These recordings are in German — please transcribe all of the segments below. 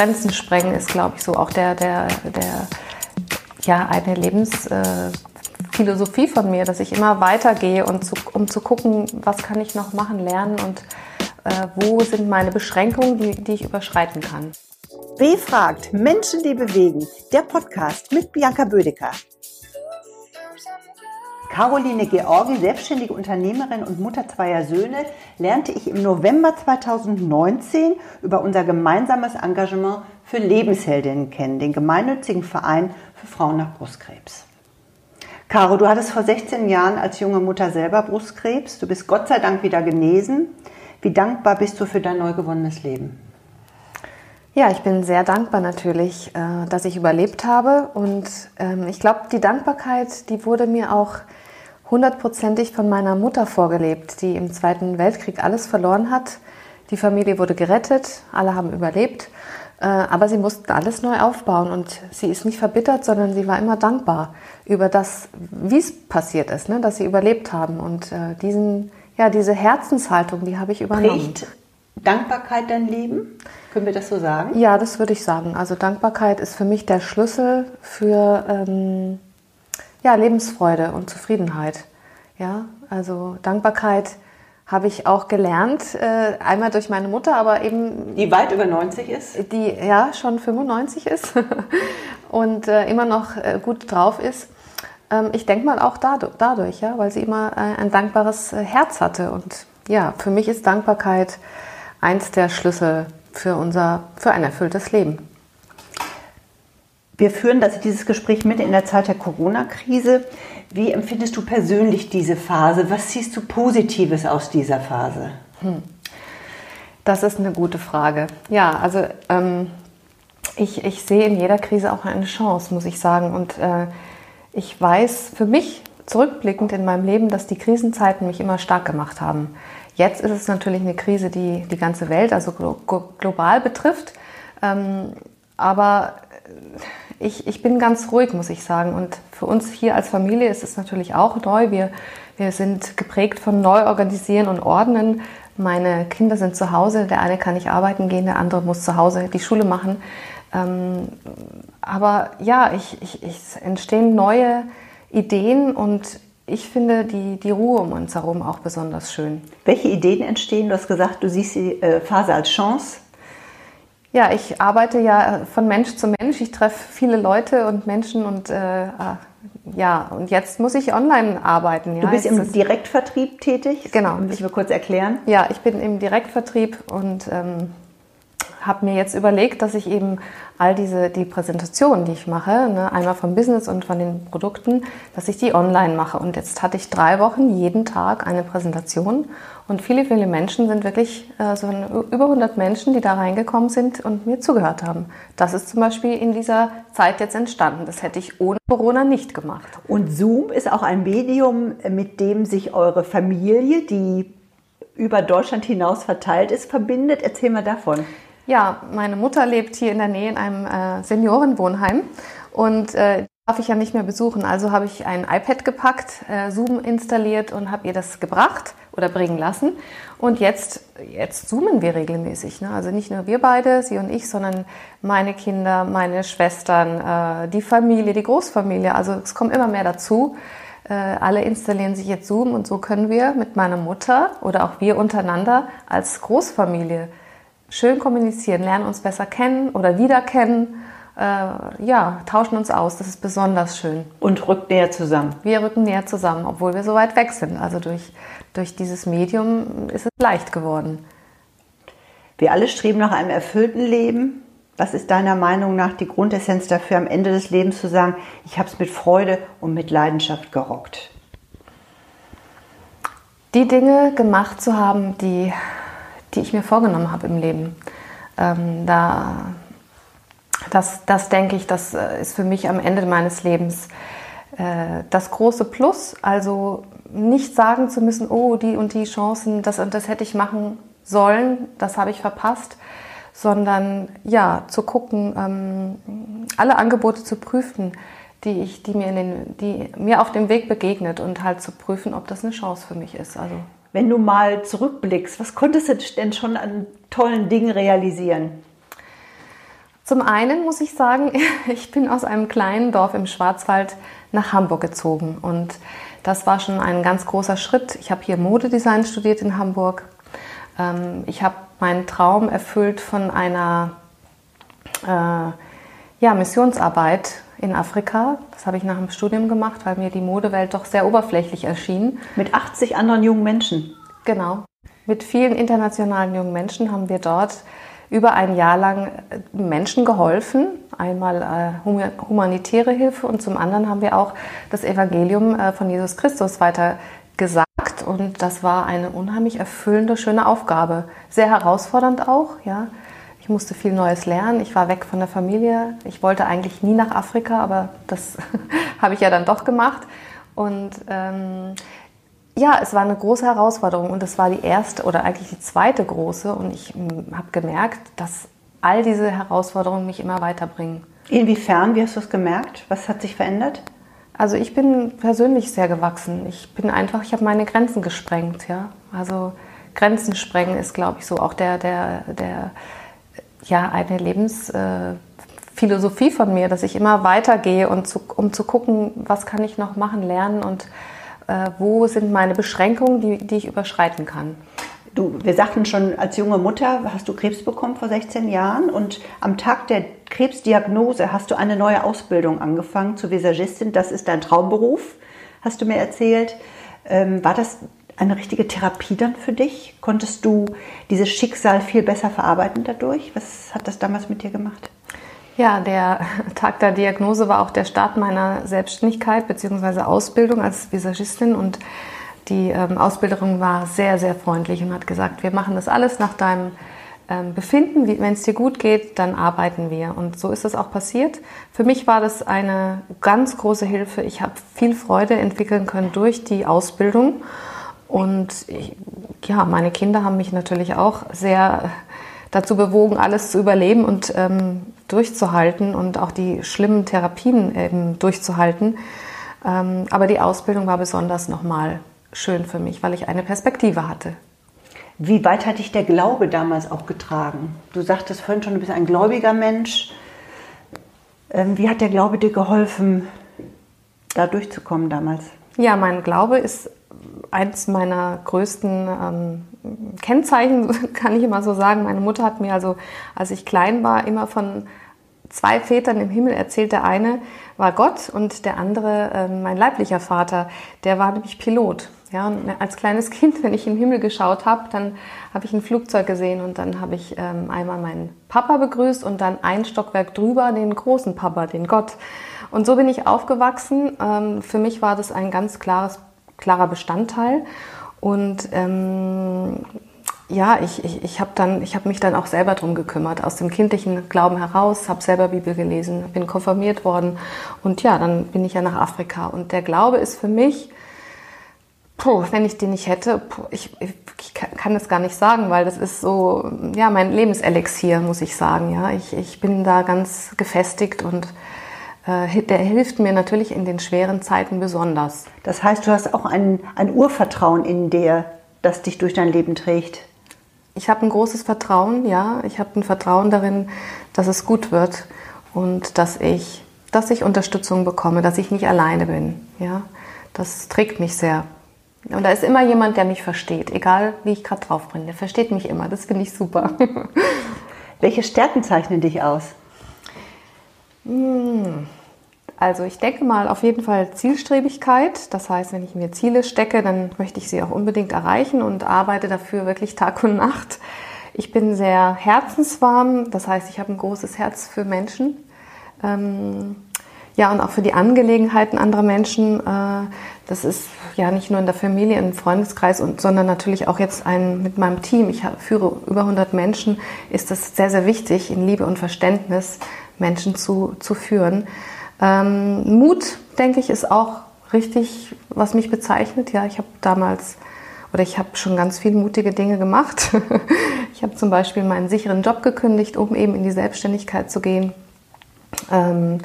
Grenzen sprengen ist, glaube ich, so auch der, der, der, ja, eine Lebensphilosophie von mir, dass ich immer weitergehe und zu, um zu gucken, was kann ich noch machen, lernen und äh, wo sind meine Beschränkungen, die, die ich überschreiten kann. B fragt Menschen, die bewegen. Der Podcast mit Bianca Bödecker. Caroline Georgi, selbstständige Unternehmerin und Mutter zweier Söhne, lernte ich im November 2019 über unser gemeinsames Engagement für Lebensheldinnen kennen, den gemeinnützigen Verein für Frauen nach Brustkrebs. Caro, du hattest vor 16 Jahren als junge Mutter selber Brustkrebs. Du bist Gott sei Dank wieder genesen. Wie dankbar bist du für dein neu gewonnenes Leben? Ja, ich bin sehr dankbar natürlich, äh, dass ich überlebt habe. Und ähm, ich glaube, die Dankbarkeit, die wurde mir auch hundertprozentig von meiner Mutter vorgelebt, die im Zweiten Weltkrieg alles verloren hat. Die Familie wurde gerettet, alle haben überlebt, äh, aber sie mussten alles neu aufbauen und sie ist nicht verbittert, sondern sie war immer dankbar über das, wie es passiert ist, ne, dass sie überlebt haben und äh, diesen, ja, diese Herzenshaltung, die habe ich übernommen. Prägt Dankbarkeit dein Leben? Können wir das so sagen? Ja, das würde ich sagen. Also Dankbarkeit ist für mich der Schlüssel für ähm, ja, Lebensfreude und Zufriedenheit. Ja, also Dankbarkeit habe ich auch gelernt, äh, einmal durch meine Mutter, aber eben. Die weit über 90 ist? Die ja schon 95 ist und äh, immer noch äh, gut drauf ist. Ähm, ich denke mal auch dadurch, ja, weil sie immer ein dankbares Herz hatte. Und ja, für mich ist Dankbarkeit eins der Schlüssel für unser, für ein erfülltes Leben. Wir führen das, dieses Gespräch mit in der Zeit der Corona-Krise. Wie empfindest du persönlich diese Phase? Was siehst du Positives aus dieser Phase? Hm. Das ist eine gute Frage. Ja, also ähm, ich, ich sehe in jeder Krise auch eine Chance, muss ich sagen. Und äh, ich weiß für mich zurückblickend in meinem Leben, dass die Krisenzeiten mich immer stark gemacht haben. Jetzt ist es natürlich eine Krise, die die ganze Welt, also global betrifft. Ähm, aber ich, ich bin ganz ruhig, muss ich sagen. Und für uns hier als Familie ist es natürlich auch neu. Wir, wir sind geprägt von Neuorganisieren und Ordnen. Meine Kinder sind zu Hause. Der eine kann nicht arbeiten gehen, der andere muss zu Hause die Schule machen. Ähm, aber ja, ich, ich, es entstehen neue Ideen und ich finde die, die Ruhe um uns herum auch besonders schön. Welche Ideen entstehen? Du hast gesagt, du siehst die äh, Phase als Chance. Ja, ich arbeite ja von Mensch zu Mensch. Ich treffe viele Leute und Menschen und äh, ah, ja, und jetzt muss ich online arbeiten. Ja. Du bist im Direktvertrieb tätig? Genau. Müssen wir kurz erklären? Ja, ich bin im Direktvertrieb und ähm, habe mir jetzt überlegt, dass ich eben all diese die Präsentationen, die ich mache, ne, einmal vom Business und von den Produkten, dass ich die online mache. Und jetzt hatte ich drei Wochen jeden Tag eine Präsentation und viele, viele Menschen sind wirklich äh, so über 100 Menschen, die da reingekommen sind und mir zugehört haben. Das ist zum Beispiel in dieser Zeit jetzt entstanden. Das hätte ich ohne Corona nicht gemacht. Und Zoom ist auch ein Medium, mit dem sich eure Familie, die über Deutschland hinaus verteilt ist, verbindet. Erzähl mal davon. Ja, meine Mutter lebt hier in der Nähe in einem äh, Seniorenwohnheim und äh, darf ich ja nicht mehr besuchen. Also habe ich ein iPad gepackt, äh, Zoom installiert und habe ihr das gebracht oder bringen lassen. Und jetzt, jetzt zoomen wir regelmäßig. Ne? Also nicht nur wir beide, sie und ich, sondern meine Kinder, meine Schwestern, äh, die Familie, die Großfamilie. Also es kommt immer mehr dazu. Äh, alle installieren sich jetzt Zoom und so können wir mit meiner Mutter oder auch wir untereinander als Großfamilie schön kommunizieren, lernen uns besser kennen oder wieder kennen. Äh, ja, tauschen uns aus. Das ist besonders schön. Und rückt näher zusammen. Wir rücken näher zusammen, obwohl wir so weit weg sind. Also durch, durch dieses Medium ist es leicht geworden. Wir alle streben nach einem erfüllten Leben. Was ist deiner Meinung nach die Grundessenz dafür, am Ende des Lebens zu sagen, ich habe es mit Freude und mit Leidenschaft gerockt? Die Dinge gemacht zu haben, die die ich mir vorgenommen habe im Leben. Ähm, da, das, das denke ich, das äh, ist für mich am Ende meines Lebens äh, das große Plus. Also nicht sagen zu müssen, oh, die und die Chancen, das und das hätte ich machen sollen, das habe ich verpasst, sondern ja, zu gucken, ähm, alle Angebote zu prüfen, die, ich, die, mir in den, die mir auf dem Weg begegnet und halt zu prüfen, ob das eine Chance für mich ist. Also wenn du mal zurückblickst, was konntest du denn schon an tollen Dingen realisieren? Zum einen muss ich sagen, ich bin aus einem kleinen Dorf im Schwarzwald nach Hamburg gezogen und das war schon ein ganz großer Schritt. Ich habe hier Modedesign studiert in Hamburg. Ähm, ich habe meinen Traum erfüllt von einer äh, ja, Missionsarbeit in Afrika. Das habe ich nach dem Studium gemacht, weil mir die Modewelt doch sehr oberflächlich erschien. Mit 80 anderen jungen Menschen. Genau. Mit vielen internationalen jungen Menschen haben wir dort über ein Jahr lang äh, Menschen geholfen. Einmal äh, humanitäre Hilfe und zum anderen haben wir auch das Evangelium äh, von Jesus Christus weiter gesagt. Und das war eine unheimlich erfüllende, schöne Aufgabe. Sehr herausfordernd auch, ja. Ich musste viel Neues lernen. Ich war weg von der Familie. Ich wollte eigentlich nie nach Afrika, aber das habe ich ja dann doch gemacht. Und ähm, ja, es war eine große Herausforderung und es war die erste oder eigentlich die zweite große. Und ich hm, habe gemerkt, dass all diese Herausforderungen mich immer weiterbringen. Inwiefern, wie hast du es gemerkt? Was hat sich verändert? Also ich bin persönlich sehr gewachsen. Ich bin einfach, ich habe meine Grenzen gesprengt, ja. Also Grenzen sprengen ist, glaube ich, so auch der, der, der, ja, eine Lebensphilosophie von mir, dass ich immer weitergehe und zu, um zu gucken, was kann ich noch machen, lernen und äh, wo sind meine Beschränkungen, die, die ich überschreiten kann. Du, wir sagten schon, als junge Mutter hast du Krebs bekommen vor 16 Jahren und am Tag der Krebsdiagnose hast du eine neue Ausbildung angefangen zur Visagistin. Das ist dein Traumberuf, hast du mir erzählt. Ähm, war das eine richtige Therapie dann für dich? Konntest du dieses Schicksal viel besser verarbeiten dadurch? Was hat das damals mit dir gemacht? Ja, der Tag der Diagnose war auch der Start meiner Selbstständigkeit bzw. Ausbildung als Visagistin und die ähm, Ausbilderin war sehr, sehr freundlich und hat gesagt, wir machen das alles nach deinem ähm, Befinden. Wenn es dir gut geht, dann arbeiten wir. Und so ist es auch passiert. Für mich war das eine ganz große Hilfe. Ich habe viel Freude entwickeln können durch die Ausbildung. Und ich, ja, meine Kinder haben mich natürlich auch sehr dazu bewogen, alles zu überleben und ähm, durchzuhalten und auch die schlimmen Therapien eben durchzuhalten. Ähm, aber die Ausbildung war besonders nochmal schön für mich, weil ich eine Perspektive hatte. Wie weit hat dich der Glaube damals auch getragen? Du sagtest vorhin schon, du bist ein gläubiger Mensch. Ähm, wie hat der Glaube dir geholfen, da durchzukommen damals? Ja, mein Glaube ist eines meiner größten ähm, Kennzeichen, kann ich immer so sagen. Meine Mutter hat mir also, als ich klein war, immer von zwei Vätern im Himmel erzählt. Der eine war Gott und der andere äh, mein leiblicher Vater. Der war nämlich Pilot. Ja, und als kleines Kind, wenn ich den Himmel geschaut habe, dann habe ich ein Flugzeug gesehen und dann habe ich ähm, einmal meinen Papa begrüßt und dann ein Stockwerk drüber den großen Papa, den Gott. Und so bin ich aufgewachsen. Ähm, für mich war das ein ganz klares, klarer Bestandteil. Und ähm, ja, ich, ich, ich habe habe mich dann auch selber drum gekümmert, aus dem kindlichen Glauben heraus, habe selber Bibel gelesen, bin konfirmiert worden. Und ja, dann bin ich ja nach Afrika. Und der Glaube ist für mich, puh, wenn ich den nicht hätte, puh, ich, ich kann das gar nicht sagen, weil das ist so, ja, mein Lebenselixier, muss ich sagen, ja, ich, ich bin da ganz gefestigt und der hilft mir natürlich in den schweren Zeiten besonders. Das heißt, du hast auch ein, ein Urvertrauen in dir, das dich durch dein Leben trägt ich habe ein großes Vertrauen, ja. Ich habe ein Vertrauen darin, dass es gut wird und dass ich, dass ich Unterstützung bekomme, dass ich nicht alleine bin, ja. Das trägt mich sehr. Und da ist immer jemand, der mich versteht, egal wie ich gerade drauf bin. Der versteht mich immer. Das finde ich super. Welche Stärken zeichnen dich aus? Hm. Also ich denke mal auf jeden Fall Zielstrebigkeit. Das heißt, wenn ich mir Ziele stecke, dann möchte ich sie auch unbedingt erreichen und arbeite dafür wirklich Tag und Nacht. Ich bin sehr herzenswarm, das heißt, ich habe ein großes Herz für Menschen. Ähm, ja, und auch für die Angelegenheiten anderer Menschen. Äh, das ist ja nicht nur in der Familie, im Freundeskreis, und, sondern natürlich auch jetzt ein, mit meinem Team. Ich führe über 100 Menschen. Ist es sehr, sehr wichtig, in Liebe und Verständnis Menschen zu, zu führen. Ähm, Mut, denke ich, ist auch richtig, was mich bezeichnet. Ja, ich habe damals oder ich habe schon ganz viele mutige Dinge gemacht. ich habe zum Beispiel meinen sicheren Job gekündigt, um eben in die Selbstständigkeit zu gehen. Ähm,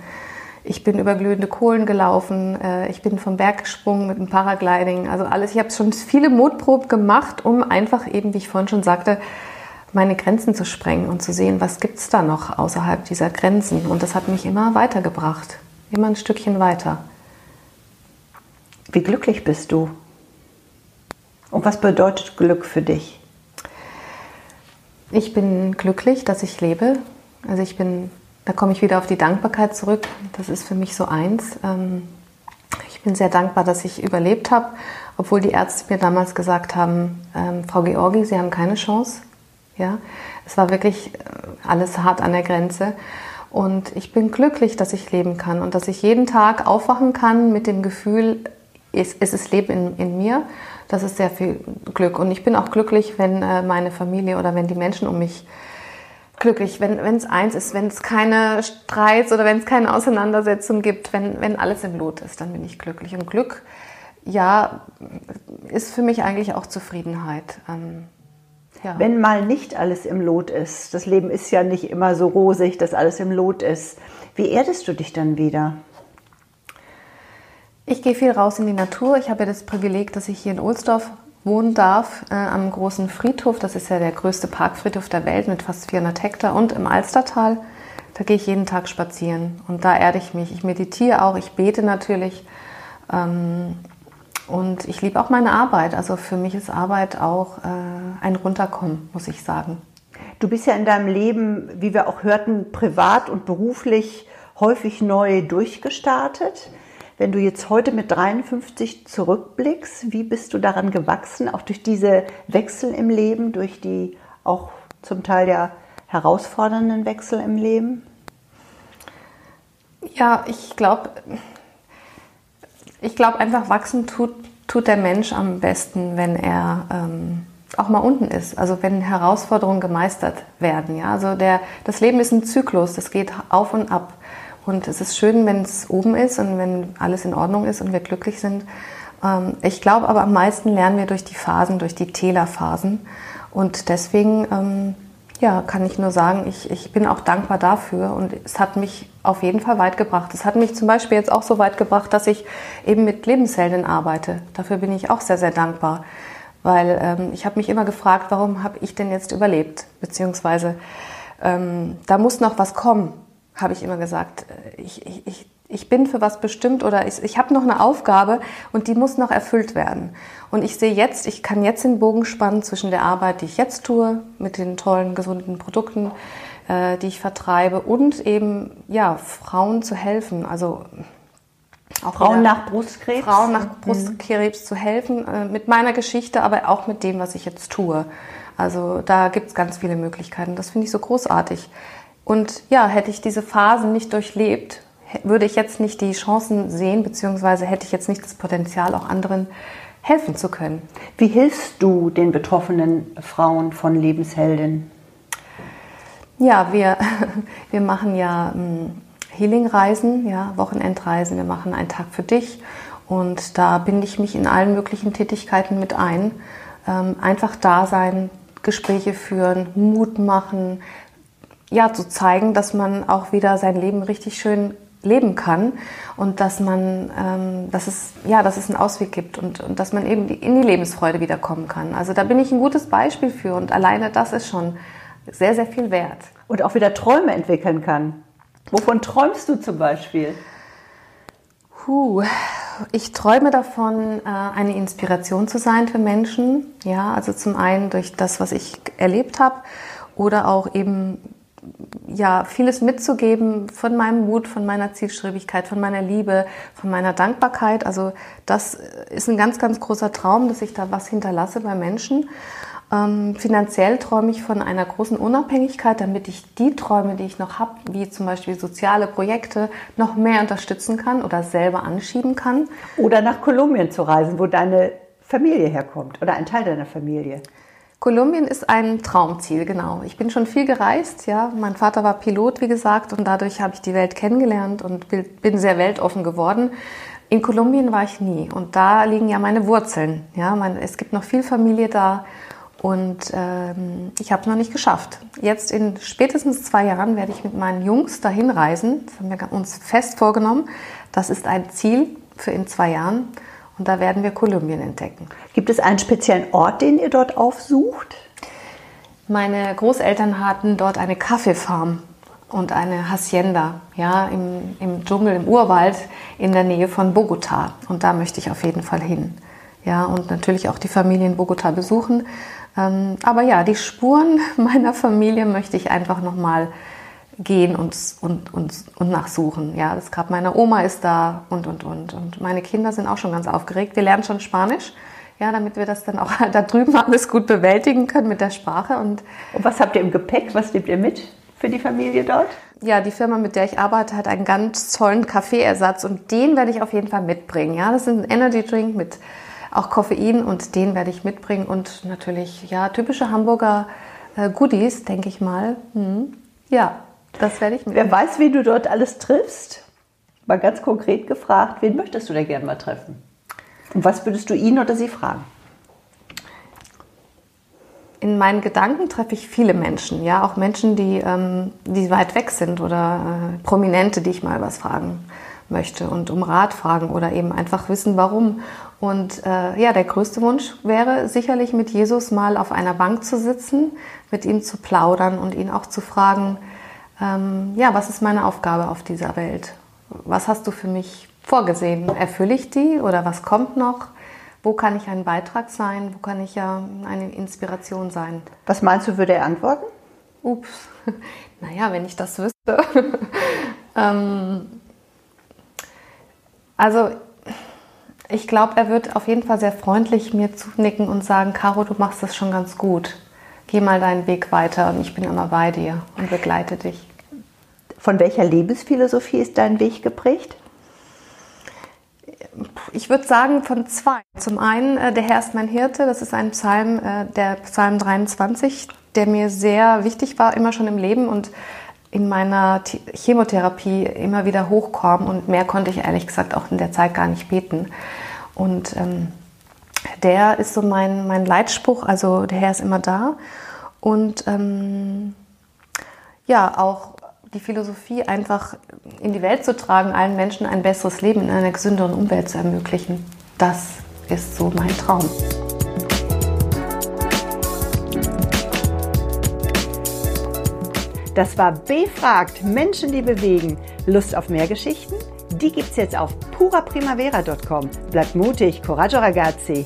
ich bin über glühende Kohlen gelaufen, äh, ich bin vom Berg gesprungen mit dem Paragliding, also alles. Ich habe schon viele Mutproben gemacht, um einfach eben, wie ich vorhin schon sagte, meine Grenzen zu sprengen und zu sehen, was gibt es da noch außerhalb dieser Grenzen. Und das hat mich immer weitergebracht, immer ein Stückchen weiter. Wie glücklich bist du? Und was bedeutet Glück für dich? Ich bin glücklich, dass ich lebe. Also ich bin, da komme ich wieder auf die Dankbarkeit zurück. Das ist für mich so eins. Ähm, ich bin sehr dankbar, dass ich überlebt habe, obwohl die Ärzte mir damals gesagt haben, ähm, Frau Georgi, Sie haben keine Chance. Ja, es war wirklich äh, alles hart an der Grenze. Und ich bin glücklich, dass ich leben kann und dass ich jeden Tag aufwachen kann mit dem Gefühl, es, es ist Leben in, in mir. Das ist sehr viel Glück. Und ich bin auch glücklich, wenn äh, meine Familie oder wenn die Menschen um mich glücklich, wenn es eins ist, wenn es keine Streits oder wenn es keine Auseinandersetzung gibt, wenn, wenn alles im Lot ist, dann bin ich glücklich. Und Glück, ja, ist für mich eigentlich auch Zufriedenheit. Ähm, ja. Wenn mal nicht alles im Lot ist, das Leben ist ja nicht immer so rosig, dass alles im Lot ist, wie erdest du dich dann wieder? Ich gehe viel raus in die Natur. Ich habe ja das Privileg, dass ich hier in Ohlsdorf wohnen darf, äh, am großen Friedhof. Das ist ja der größte Parkfriedhof der Welt mit fast 400 Hektar und im Alstertal. Da gehe ich jeden Tag spazieren und da erde ich mich. Ich meditiere auch, ich bete natürlich. Ähm, und ich liebe auch meine Arbeit. Also für mich ist Arbeit auch äh, ein Runterkommen, muss ich sagen. Du bist ja in deinem Leben, wie wir auch hörten, privat und beruflich häufig neu durchgestartet. Wenn du jetzt heute mit 53 zurückblickst, wie bist du daran gewachsen, auch durch diese Wechsel im Leben, durch die auch zum Teil ja herausfordernden Wechsel im Leben? Ja, ich glaube, ich glaube einfach, wachsen tut, tut der Mensch am besten, wenn er ähm, auch mal unten ist. Also wenn Herausforderungen gemeistert werden. Ja? Also der, das Leben ist ein Zyklus, das geht auf und ab. Und es ist schön, wenn es oben ist und wenn alles in Ordnung ist und wir glücklich sind. Ähm, ich glaube aber am meisten lernen wir durch die Phasen, durch die Tälerphasen. Und deswegen ähm, ja, kann ich nur sagen, ich, ich bin auch dankbar dafür und es hat mich auf jeden Fall weit gebracht. Es hat mich zum Beispiel jetzt auch so weit gebracht, dass ich eben mit Lebenshelden arbeite. Dafür bin ich auch sehr, sehr dankbar, weil ähm, ich habe mich immer gefragt, warum habe ich denn jetzt überlebt? Beziehungsweise ähm, da muss noch was kommen habe ich immer gesagt. Ich, ich, ich, ich bin für was bestimmt oder ich, ich habe noch eine Aufgabe und die muss noch erfüllt werden. Und ich sehe jetzt, ich kann jetzt den Bogen spannen zwischen der Arbeit, die ich jetzt tue, mit den tollen, gesunden Produkten, äh, die ich vertreibe und eben, ja, Frauen zu helfen. Also auch Frauen nach Brustkrebs? Frauen nach mhm. Brustkrebs mhm. zu helfen, äh, mit meiner Geschichte, aber auch mit dem, was ich jetzt tue. Also da gibt es ganz viele Möglichkeiten. Das finde ich so großartig. Und ja, hätte ich diese Phasen nicht durchlebt, würde ich jetzt nicht die Chancen sehen, beziehungsweise hätte ich jetzt nicht das Potenzial, auch anderen helfen zu können. Wie hilfst du den betroffenen Frauen von Lebenshelden? Ja, wir, wir machen ja hm, Healing-Reisen, ja, Wochenendreisen. Wir machen einen Tag für dich und da binde ich mich in allen möglichen Tätigkeiten mit ein. Ähm, einfach da sein, Gespräche führen, Mut machen, ja, zu zeigen, dass man auch wieder sein Leben richtig schön leben kann und dass man, ähm, dass es, ja, dass es einen Ausweg gibt und, und dass man eben in die Lebensfreude wiederkommen kann. Also da bin ich ein gutes Beispiel für und alleine das ist schon sehr, sehr viel wert. Und auch wieder Träume entwickeln kann. Wovon träumst du zum Beispiel? Puh, ich träume davon, äh, eine Inspiration zu sein für Menschen. Ja, also zum einen durch das, was ich erlebt habe oder auch eben ja, vieles mitzugeben von meinem Mut, von meiner Zielstrebigkeit, von meiner Liebe, von meiner Dankbarkeit. Also das ist ein ganz, ganz großer Traum, dass ich da was hinterlasse bei Menschen. Ähm, finanziell träume ich von einer großen Unabhängigkeit, damit ich die Träume, die ich noch habe, wie zum Beispiel soziale Projekte, noch mehr unterstützen kann oder selber anschieben kann. Oder nach Kolumbien zu reisen, wo deine Familie herkommt oder ein Teil deiner Familie. Kolumbien ist ein Traumziel, genau. Ich bin schon viel gereist, ja. Mein Vater war Pilot, wie gesagt, und dadurch habe ich die Welt kennengelernt und bin sehr weltoffen geworden. In Kolumbien war ich nie und da liegen ja meine Wurzeln. Ja, mein, es gibt noch viel Familie da und ähm, ich habe es noch nicht geschafft. Jetzt in spätestens zwei Jahren werde ich mit meinen Jungs dahin reisen. Das haben wir uns fest vorgenommen. Das ist ein Ziel für in zwei Jahren. Und da werden wir Kolumbien entdecken. Gibt es einen speziellen Ort, den ihr dort aufsucht? Meine Großeltern hatten dort eine Kaffeefarm und eine Hacienda, ja, im, im Dschungel, im Urwald in der Nähe von Bogota. Und da möchte ich auf jeden Fall hin. Ja, und natürlich auch die Familie in Bogota besuchen. Ähm, aber ja, die Spuren meiner Familie möchte ich einfach nochmal gehen und, und, und, und nachsuchen. Ja, das Grab meiner Oma ist da und, und, und. Und meine Kinder sind auch schon ganz aufgeregt. Wir lernen schon Spanisch. Ja, damit wir das dann auch da drüben alles gut bewältigen können mit der Sprache. Und, und was habt ihr im Gepäck? Was nehmt ihr mit für die Familie dort? Ja, die Firma, mit der ich arbeite, hat einen ganz tollen Kaffeeersatz und den werde ich auf jeden Fall mitbringen. Ja, das ist ein Energy Drink mit auch Koffein und den werde ich mitbringen und natürlich ja typische Hamburger äh, Goodies, denke ich mal. Hm. Ja, das werde ich mitnehmen. Wer weiß, wie du dort alles triffst? Mal ganz konkret gefragt, wen möchtest du da gerne mal treffen? Und was würdest du ihn oder sie fragen? In meinen Gedanken treffe ich viele Menschen, ja, auch Menschen, die, ähm, die weit weg sind oder äh, Prominente, die ich mal was fragen möchte und um Rat fragen oder eben einfach wissen, warum. Und äh, ja, der größte Wunsch wäre sicherlich mit Jesus mal auf einer Bank zu sitzen, mit ihm zu plaudern und ihn auch zu fragen, ähm, ja, was ist meine Aufgabe auf dieser Welt? Was hast du für mich vorgesehen? Erfülle ich die oder was kommt noch? Wo kann ich ein Beitrag sein? Wo kann ich ja eine Inspiration sein? Was meinst du, würde er antworten? Ups, naja, wenn ich das wüsste. ähm, also ich glaube, er wird auf jeden Fall sehr freundlich mir zunicken und sagen, Caro, du machst das schon ganz gut. Geh mal deinen Weg weiter und ich bin immer bei dir und begleite dich. Von welcher Lebensphilosophie ist dein Weg geprägt? Ich würde sagen von zwei. Zum einen, äh, der Herr ist mein Hirte, das ist ein Psalm, äh, der Psalm 23, der mir sehr wichtig war, immer schon im Leben und in meiner Chemotherapie immer wieder hochkommen und mehr konnte ich ehrlich gesagt auch in der Zeit gar nicht beten. Und ähm, der ist so mein, mein Leitspruch, also der Herr ist immer da. Und ähm, ja, auch die Philosophie einfach in die Welt zu tragen, allen Menschen ein besseres Leben in einer gesünderen Umwelt zu ermöglichen, das ist so mein Traum. Das war Befragt Menschen, die bewegen. Lust auf mehr Geschichten? Die gibt's jetzt auf puraprimavera.com. Bleibt mutig, coraggio ragazzi!